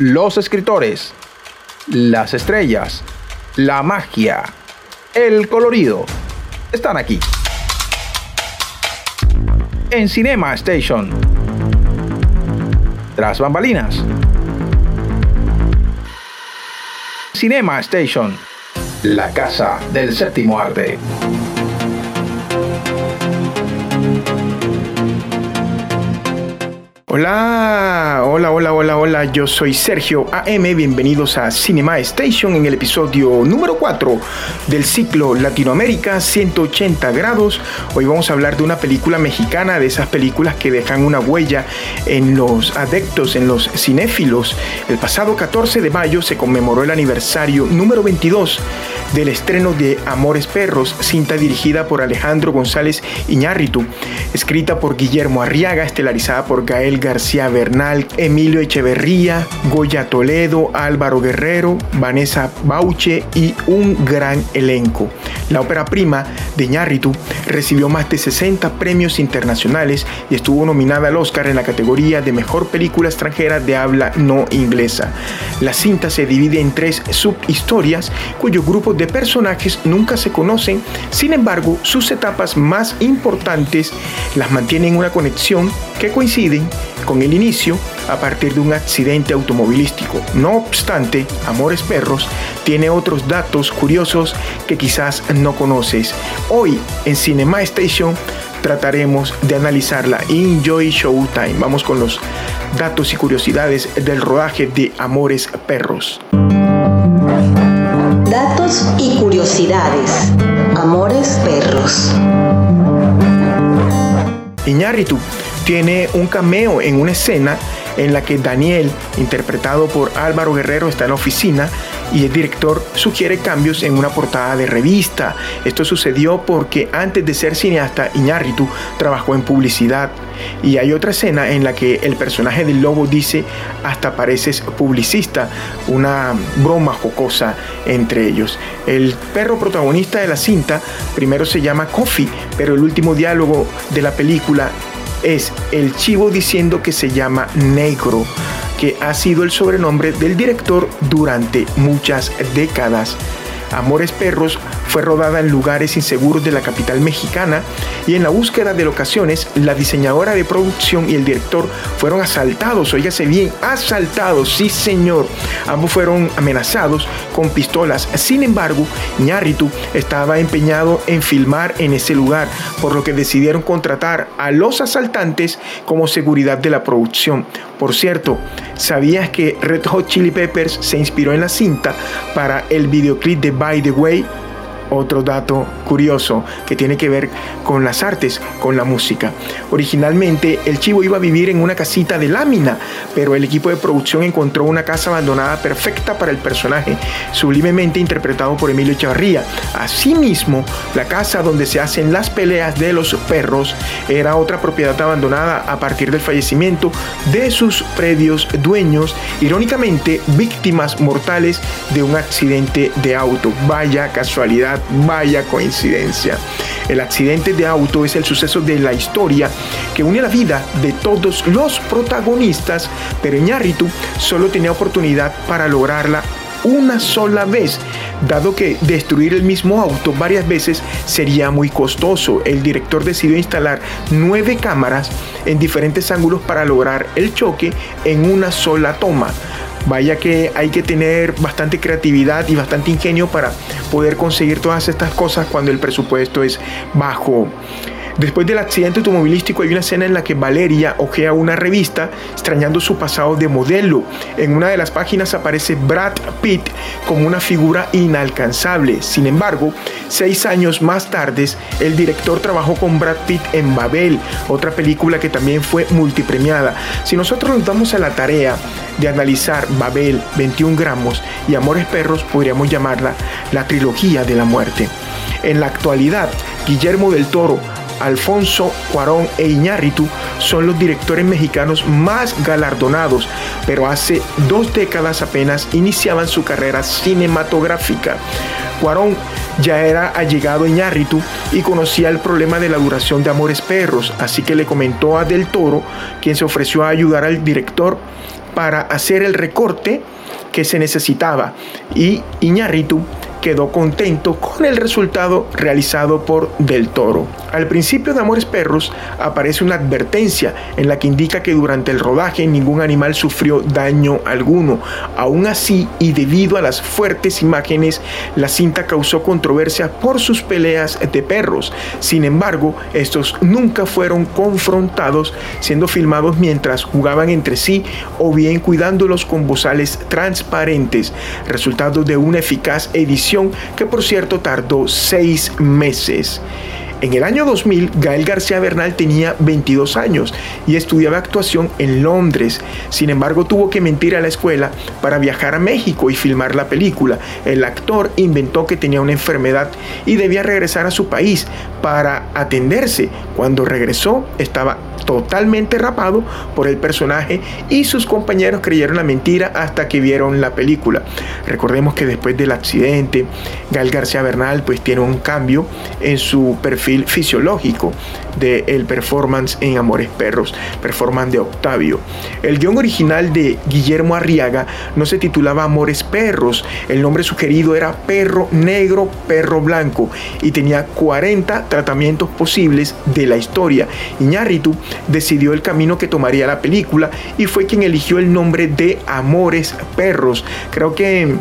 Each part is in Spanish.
Los escritores. Las estrellas. La magia. El colorido. Están aquí. En Cinema Station. Tras bambalinas. Cinema Station. La casa del séptimo arte. Hola, hola, hola, hola, hola, yo soy Sergio AM, bienvenidos a Cinema Station en el episodio número 4 del ciclo Latinoamérica 180 grados. Hoy vamos a hablar de una película mexicana, de esas películas que dejan una huella en los adeptos, en los cinéfilos. El pasado 14 de mayo se conmemoró el aniversario número 22 del estreno de Amores Perros, cinta dirigida por Alejandro González Iñárritu, escrita por Guillermo Arriaga, estelarizada por Gael García Bernal, Emilio Echeverría, Goya Toledo, Álvaro Guerrero, Vanessa Bauche y un gran elenco. La ópera prima de Iñárritu recibió más de 60 premios internacionales y estuvo nominada al Oscar en la categoría de Mejor Película Extranjera de Habla No Inglesa. La cinta se divide en tres subhistorias cuyos grupos de personajes nunca se conocen, sin embargo sus etapas más importantes las mantienen una conexión que coinciden con el inicio a partir de un accidente automovilístico. No obstante, Amores Perros tiene otros datos curiosos que quizás no conoces. Hoy en Cinema Station trataremos de analizarla. Enjoy Showtime. Vamos con los datos y curiosidades del rodaje de Amores Perros. Datos y curiosidades. Amores Perros. Iñárritu tiene un cameo en una escena en la que Daniel, interpretado por Álvaro Guerrero, está en la oficina y el director sugiere cambios en una portada de revista. Esto sucedió porque antes de ser cineasta, Iñárritu trabajó en publicidad. Y hay otra escena en la que el personaje del lobo dice, hasta pareces publicista, una broma jocosa entre ellos. El perro protagonista de la cinta primero se llama Coffee, pero el último diálogo de la película es el chivo diciendo que se llama negro, que ha sido el sobrenombre del director durante muchas décadas. Amores Perros fue rodada en lugares inseguros de la capital mexicana y en la búsqueda de locaciones, la diseñadora de producción y el director fueron asaltados, oígase bien, asaltados, sí señor. Ambos fueron amenazados con pistolas. Sin embargo, Ñarritu estaba empeñado en filmar en ese lugar, por lo que decidieron contratar a los asaltantes como seguridad de la producción. Por cierto, ¿sabías que Red Hot Chili Peppers se inspiró en la cinta para el videoclip de By the Way? Otro dato curioso que tiene que ver con las artes, con la música. Originalmente el chivo iba a vivir en una casita de lámina, pero el equipo de producción encontró una casa abandonada perfecta para el personaje, sublimemente interpretado por Emilio Echevarría. Asimismo, la casa donde se hacen las peleas de los perros era otra propiedad abandonada a partir del fallecimiento de sus predios dueños, irónicamente víctimas mortales de un accidente de auto. Vaya casualidad Vaya coincidencia. El accidente de auto es el suceso de la historia que une la vida de todos los protagonistas, pero Iñárritu solo tenía oportunidad para lograrla una sola vez, dado que destruir el mismo auto varias veces sería muy costoso. El director decidió instalar nueve cámaras en diferentes ángulos para lograr el choque en una sola toma. Vaya que hay que tener bastante creatividad y bastante ingenio para poder conseguir todas estas cosas cuando el presupuesto es bajo. Después del accidente automovilístico hay una escena en la que Valeria ojea una revista extrañando su pasado de modelo. En una de las páginas aparece Brad Pitt como una figura inalcanzable. Sin embargo, seis años más tarde, el director trabajó con Brad Pitt en Babel, otra película que también fue multipremiada. Si nosotros nos damos a la tarea de analizar Babel, 21 gramos y Amores Perros, podríamos llamarla la trilogía de la muerte. En la actualidad, Guillermo del Toro Alfonso Cuarón e Iñárritu son los directores mexicanos más galardonados, pero hace dos décadas apenas iniciaban su carrera cinematográfica. Cuarón ya era allegado a Iñárritu y conocía el problema de la duración de Amores Perros, así que le comentó a Del Toro, quien se ofreció a ayudar al director para hacer el recorte que se necesitaba y Iñárritu quedó contento con el resultado realizado por Del Toro. Al principio de Amores Perros aparece una advertencia en la que indica que durante el rodaje ningún animal sufrió daño alguno. Aún así, y debido a las fuertes imágenes, la cinta causó controversia por sus peleas de perros. Sin embargo, estos nunca fueron confrontados, siendo filmados mientras jugaban entre sí o bien cuidándolos con bozales transparentes, resultado de una eficaz edición que por cierto tardó seis meses. En el año 2000, Gael García Bernal tenía 22 años y estudiaba actuación en Londres. Sin embargo, tuvo que mentir a la escuela para viajar a México y filmar la película. El actor inventó que tenía una enfermedad y debía regresar a su país para atenderse. Cuando regresó, estaba totalmente rapado por el personaje y sus compañeros creyeron la mentira hasta que vieron la película. Recordemos que después del accidente, Gael García Bernal pues tiene un cambio en su perfil fisiológico del el performance en Amores Perros, performance de Octavio. El guion original de Guillermo Arriaga no se titulaba Amores Perros, el nombre sugerido era Perro Negro, Perro Blanco y tenía 40 tratamientos posibles de la historia. Iñárritu decidió el camino que tomaría la película y fue quien eligió el nombre de Amores Perros. Creo que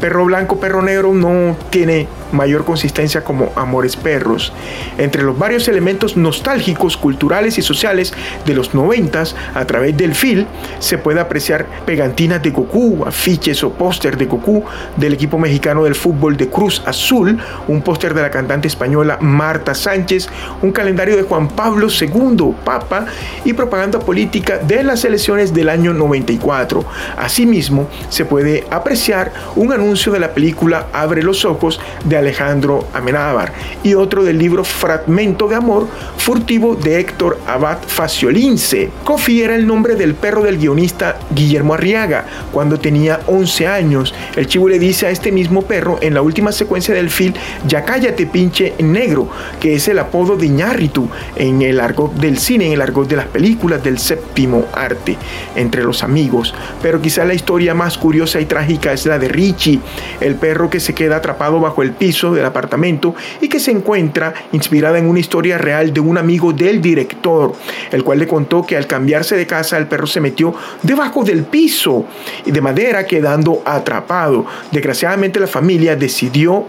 Perro Blanco, Perro Negro no tiene mayor consistencia como Amores Perros. Entre los varios elementos nostálgicos, culturales y sociales de los noventas, a través del film, se puede apreciar pegantinas de Goku, afiches o póster de Goku del equipo mexicano del fútbol de Cruz Azul, un póster de la cantante española Marta Sánchez, un calendario de Juan Pablo II, Papa, y propaganda política de las elecciones del año 94. Asimismo, se puede apreciar un anuncio de la película Abre los ojos de Alejandro Amenábar y otro del libro Fragmento de Amor furtivo de Héctor Abad Faciolince. Kofi era el nombre del perro del guionista Guillermo Arriaga cuando tenía 11 años. El chivo le dice a este mismo perro en la última secuencia del film, ya cállate pinche negro, que es el apodo de Ñarritu en el argot del cine, en el argot de las películas del séptimo arte entre los amigos. Pero quizá la historia más curiosa y trágica es la de Richie, el perro que se queda atrapado bajo el piso del apartamento y que se encuentra inspirada en una historia real de un amigo del director, el cual le contó que al cambiarse de casa el perro se metió debajo del piso y de madera quedando atrapado. Desgraciadamente la familia decidió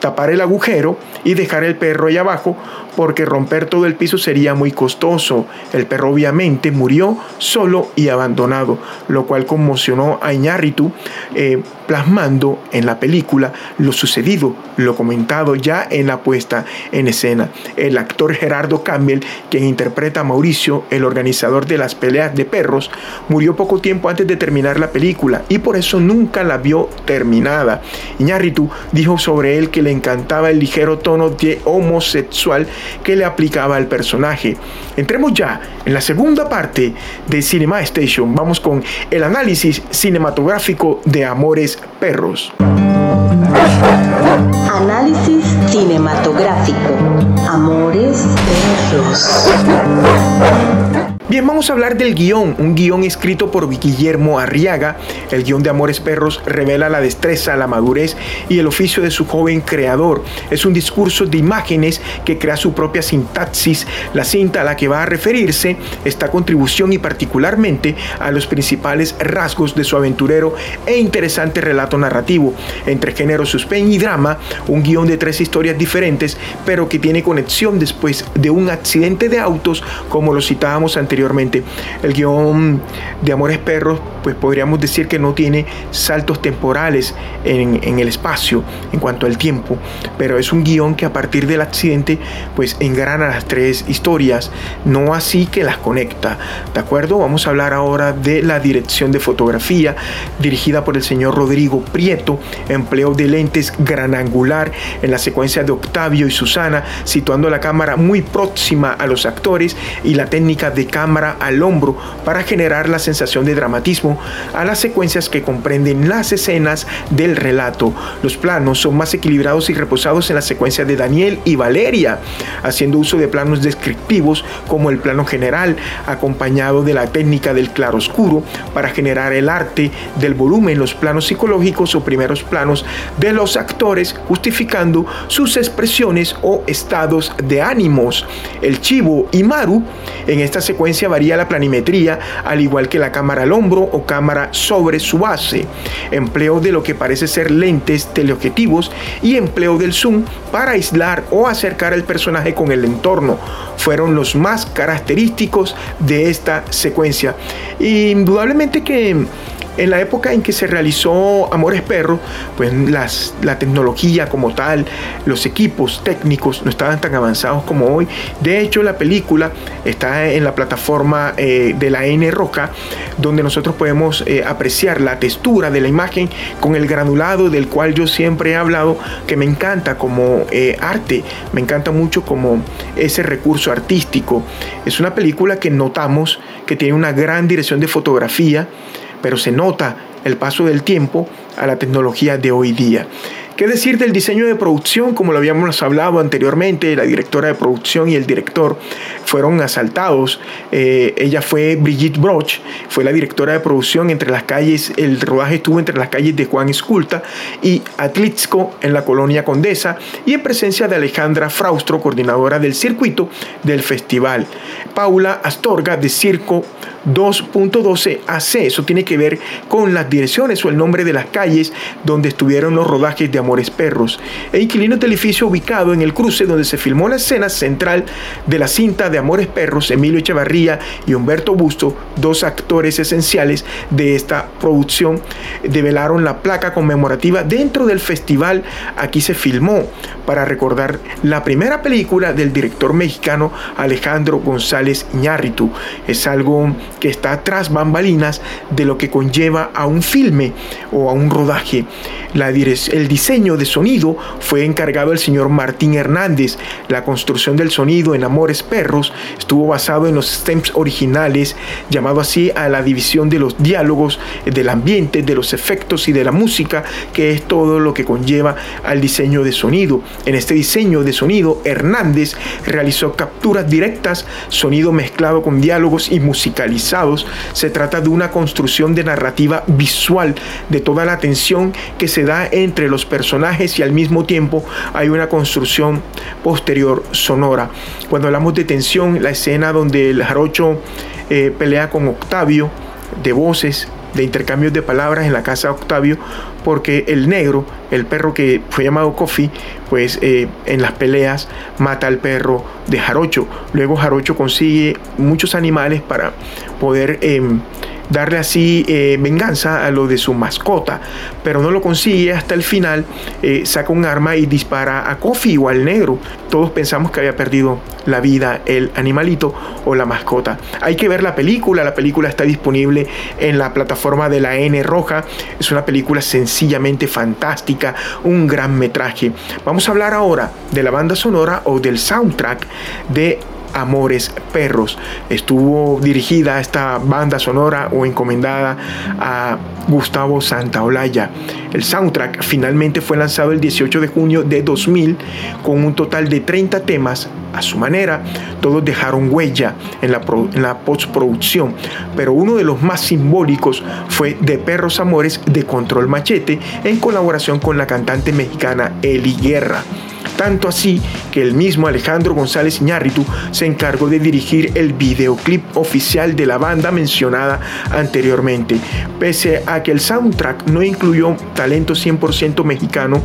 tapar el agujero y dejar el perro ahí abajo porque romper todo el piso sería muy costoso. El perro obviamente murió solo y abandonado, lo cual conmocionó a Iñárritu, eh, plasmando en la película lo sucedido, lo comentado ya en la puesta en escena. El actor Gerardo Campbell, quien interpreta a Mauricio, el organizador de las peleas de perros, murió poco tiempo antes de terminar la película y por eso nunca la vio terminada. Iñárritu dijo sobre él que le encantaba el ligero tono de homosexual que le aplicaba al personaje. Entremos ya en la segunda parte de Cinema Station. Vamos con el análisis cinematográfico de Amores Perros. Análisis cinematográfico. Amores Perros. Bien, vamos a hablar del guion, un guion escrito por Guillermo Arriaga. El guion de Amores Perros revela la destreza, la madurez y el oficio de su joven creador. Es un discurso de imágenes que crea su propia sintaxis. La cinta a la que va a referirse esta contribución y particularmente a los principales rasgos de su aventurero e interesante relato narrativo. Entre género suspense y drama, un guion de tres historias diferentes, pero que tiene conexión después de un accidente de autos, como lo citábamos anteriormente el guion de Amores Perros, pues podríamos decir que no tiene saltos temporales en, el espacio en cuanto al tiempo, pero es un guion que a partir del accidente, pues engrana las tres historias, no así que las conecta. ¿De acuerdo? Vamos a hablar ahora de la dirección de fotografía, dirigida por el señor Rodrigo Prieto, empleo de lentes gran angular en la secuencia de Octavio y Susana, situando la cámara muy próxima a los actores y la técnica de cámara al hombro para generar la sensación de dramatismo a las secuencias que comprenden las escenas del relato. Los planos son más equilibrados y reposados en la secuencia de Daniel y Valeria, haciendo uso de planos descriptivos como el plano general, acompañado de la técnica del claroscuro para generar el arte del volumen, los planos psicológicos o primeros planos de los actores, justificando sus expresiones o estados de ánimos. El chivo y Maru en esta secuencia varía la planimetría, al igual que la cámara al hombro o cámara sobre su base, empleo de lo que parece ser lentes teleobjetivos y empleo del zoom para aislar o acercar el personaje con el entorno. Fueron los más característicos de esta secuencia. Indudablemente que en la época en que se realizó Amores Perro, pues la tecnología como tal, los equipos técnicos no estaban tan avanzados como hoy. De hecho, la película está en la plataforma eh, de la N Roca, donde nosotros podemos eh, apreciar la textura de la imagen con el granulado del cual yo siempre he hablado que me encanta como eh, arte, me encanta mucho como ese recurso artístico. Es una película que notamos que tiene una gran dirección de fotografía, pero se nota el paso del tiempo a la tecnología de hoy día. ¿Qué decir del diseño de producción? Como lo habíamos hablado anteriormente, la directora de producción y el director fueron asaltados. Eh, ella fue Brigitte Broch, fue la directora de producción entre las calles, el rodaje estuvo entre las calles de Juan Esculta y Atlitzco en la colonia Condesa y en presencia de Alejandra Fraustro, coordinadora del circuito del festival. Paula Astorga de Circo 2.12 AC, eso tiene que ver con las direcciones o el nombre de las calles donde estuvieron los rodajes de Amores Perros, e inquilino del edificio ubicado en el cruce donde se filmó la escena central de la cinta de Amores Perros, Emilio Echevarría y Humberto Busto, dos actores esenciales de esta producción, develaron la placa conmemorativa dentro del festival. Aquí se filmó para recordar la primera película del director mexicano Alejandro González Iñárritu. Es algo que está tras bambalinas de lo que conlleva a un filme o a un rodaje. La, el diseño de sonido fue encargado el señor Martín Hernández. La construcción del sonido en Amores Perros estuvo basado en los stems originales, llamado así a la división de los diálogos, del ambiente, de los efectos y de la música, que es todo lo que conlleva al diseño de sonido. En este diseño de sonido, Hernández realizó capturas directas, sonido mezclado con diálogos y musicalizados. Se trata de una construcción de narrativa visual de toda la tensión que se da entre los personajes y al mismo tiempo hay una construcción posterior sonora. Cuando hablamos de tensión, la escena donde el jarocho eh, pelea con Octavio, de voces, de intercambios de palabras en la casa de Octavio, porque el negro, el perro que fue llamado Coffee, pues eh, en las peleas mata al perro de Jarocho. Luego Jarocho consigue muchos animales para poder em, darle así eh, venganza a lo de su mascota, pero no lo consigue hasta el final, eh, saca un arma y dispara a Kofi o al negro. Todos pensamos que había perdido la vida el animalito o la mascota. Hay que ver la película, la película está disponible en la plataforma de la N Roja, es una película sencillamente fantástica, un gran metraje. Vamos a hablar ahora de la banda sonora o del soundtrack de Amores Perros. Estuvo dirigida esta banda sonora o encomendada a Gustavo Santaolalla. El soundtrack finalmente fue lanzado el 18 de junio de 2000 con un total de 30 temas a su manera. Todos dejaron huella en la, en la postproducción, pero uno de los más simbólicos fue De Perros Amores de Control Machete en colaboración con la cantante mexicana Eli Guerra tanto así que el mismo Alejandro González Iñárritu se encargó de dirigir el videoclip oficial de la banda mencionada anteriormente. Pese a que el soundtrack no incluyó talento 100% mexicano,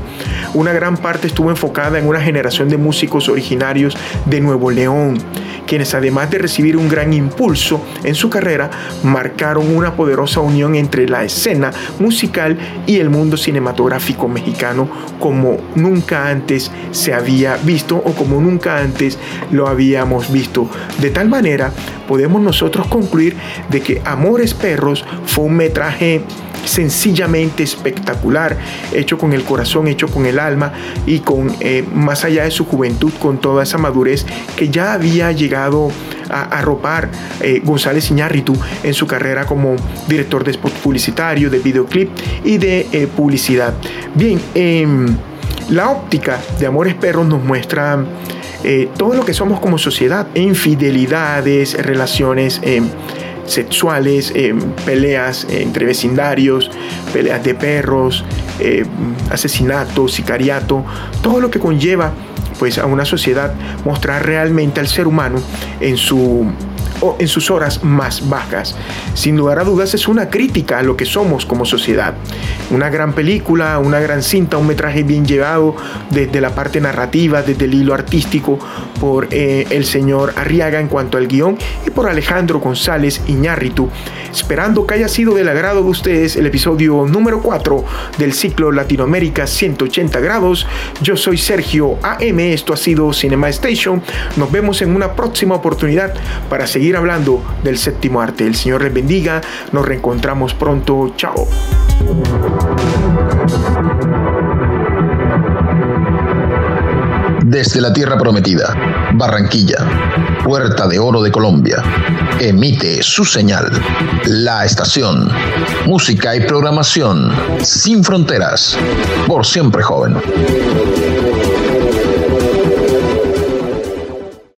una gran parte estuvo enfocada en una generación de músicos originarios de Nuevo León, quienes además de recibir un gran impulso en su carrera, marcaron una poderosa unión entre la escena musical y el mundo cinematográfico mexicano como nunca antes se había visto o como nunca antes lo habíamos visto. De tal manera, podemos nosotros concluir de que Amores Perros fue un metraje sencillamente espectacular, hecho con el corazón, hecho con el alma y con eh, más allá de su juventud, con toda esa madurez que ya había llegado a arropar eh, González Iñárritu en su carrera como director de spot publicitario, de videoclip y de eh, publicidad. Bien, em, la óptica de Amores Perros nos muestra eh, todo lo que somos como sociedad, infidelidades, relaciones eh, sexuales, eh, peleas entre vecindarios, peleas de perros, asesinato, sicariato, todo lo que conlleva pues a una sociedad mostrar realmente al ser humano en su o en sus horas más bajas. Sin lugar a dudas es una crítica a lo que somos como sociedad. Una gran película, una gran cinta, un metraje bien llevado desde la parte narrativa, desde el hilo artístico por eh, el señor Arriaga en cuanto al guion y por Alejandro González Iñárritu. Esperando que haya sido del agrado de ustedes el episodio número 4 del ciclo Latinoamérica 180 grados. Yo soy Sergio AM, esto ha sido Cinema Station. Nos vemos en una próxima oportunidad para hablando del séptimo arte. El Señor les bendiga, nos reencontramos pronto, chao. Desde la Tierra Prometida, Barranquilla, Puerta de Oro de Colombia, emite su señal, la estación, música y programación sin fronteras, por siempre joven.